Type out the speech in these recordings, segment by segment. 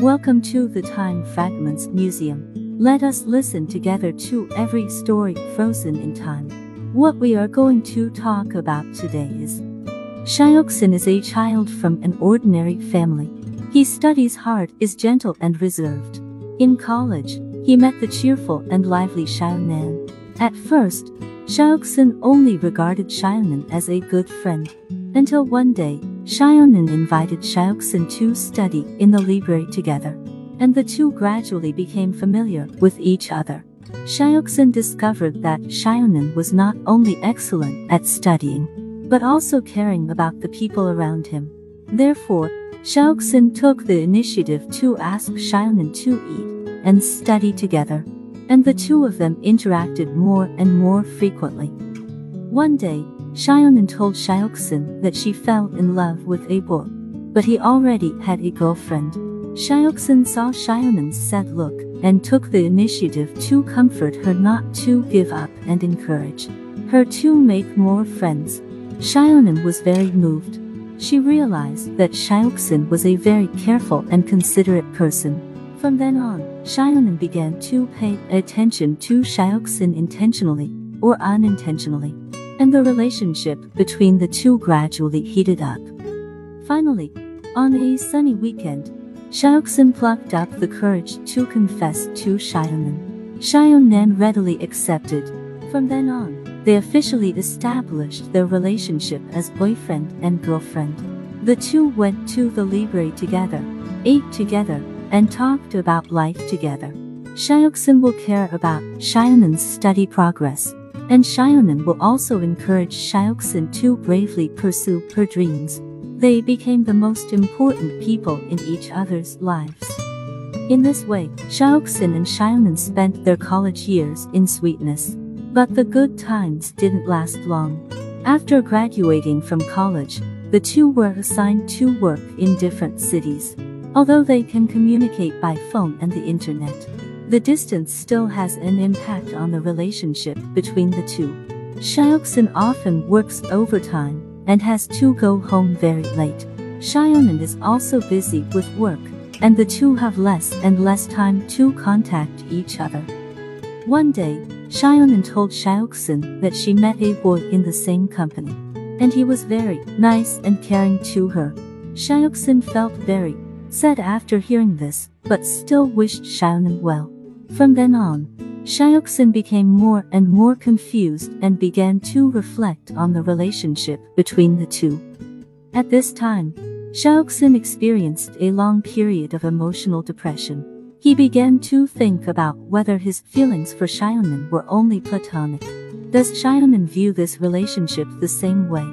Welcome to the Time Fragments Museum. Let us listen together to every story frozen in time. What we are going to talk about today is Shayoksin is a child from an ordinary family. He studies hard, is gentle and reserved. In college, he met the cheerful and lively Xiaonan. At first, Shayoksin only regarded Xiaonan as a good friend. Until one day, Xiaonan invited Shayoksin to study in the library together, and the two gradually became familiar with each other. Shayoksin discovered that Xiaonan was not only excellent at studying, but also caring about the people around him. Therefore, Shayoksin took the initiative to ask Xiaonan to eat and study together, and the two of them interacted more and more frequently. One day, Xiaonan told Shayoksin that she fell in love with a boy, but he already had a girlfriend. Shayoksin saw Xiaonan's sad look and took the initiative to comfort her not to give up and encourage her to make more friends. Xiaonan was very moved. She realized that Shayoksin was a very careful and considerate person. From then on, Xiaonan began to pay attention to Shayoksin intentionally or unintentionally and the relationship between the two gradually heated up. Finally, on a sunny weekend, Shayoksin plucked up the courage to confess to Xiaonan. Xiaonan readily accepted. From then on, they officially established their relationship as boyfriend and girlfriend. The two went to the library together, ate together, and talked about life together. Shayoksin will care about Xiaonan's study progress and Xiaonan will also encourage Shayoksin to bravely pursue her dreams. They became the most important people in each other's lives. In this way, Shayoksin and Xiaonan spent their college years in sweetness. But the good times didn't last long. After graduating from college, the two were assigned to work in different cities. Although they can communicate by phone and the internet, the distance still has an impact on the relationship between the two. Shayoksin often works overtime and has to go home very late. Xiaonan is also busy with work, and the two have less and less time to contact each other. One day, Xiaonan told Shayoksin that she met a boy in the same company, and he was very nice and caring to her. Shayoksin felt very sad after hearing this, but still wished Xiaonan well. From then on, Shayoksin became more and more confused and began to reflect on the relationship between the two. At this time, Shayoksin experienced a long period of emotional depression. He began to think about whether his feelings for Xiaonan were only platonic. Does Xiaonan view this relationship the same way?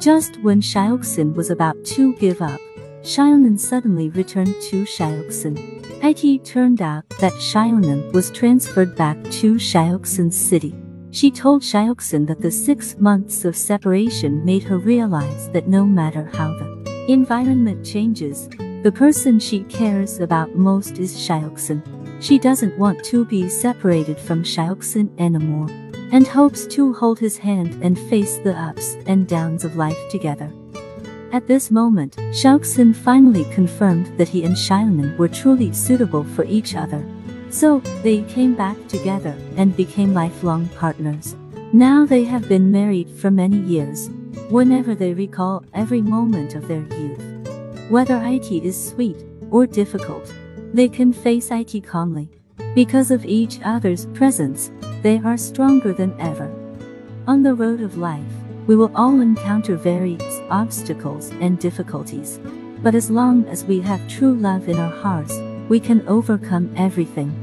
Just when Shayoksin was about to give up, Xiaonan suddenly returned to Shayoksin. It turned out that Xiaonan was transferred back to Shayoksin's city. She told Shayoksin that the six months of separation made her realize that no matter how the environment changes, the person she cares about most is Shayoksin. She doesn't want to be separated from Shayoksin anymore, and hopes to hold his hand and face the ups and downs of life together. At this moment, Shayoksin finally confirmed that he and Xiaonan were truly suitable for each other. So, they came back together and became lifelong partners. Now they have been married for many years. Whenever they recall every moment of their youth, whether it is sweet or difficult, they can face it calmly. Because of each other's presence, they are stronger than ever. On the road of life, we will all encounter various obstacles and difficulties. But as long as we have true love in our hearts, we can overcome everything.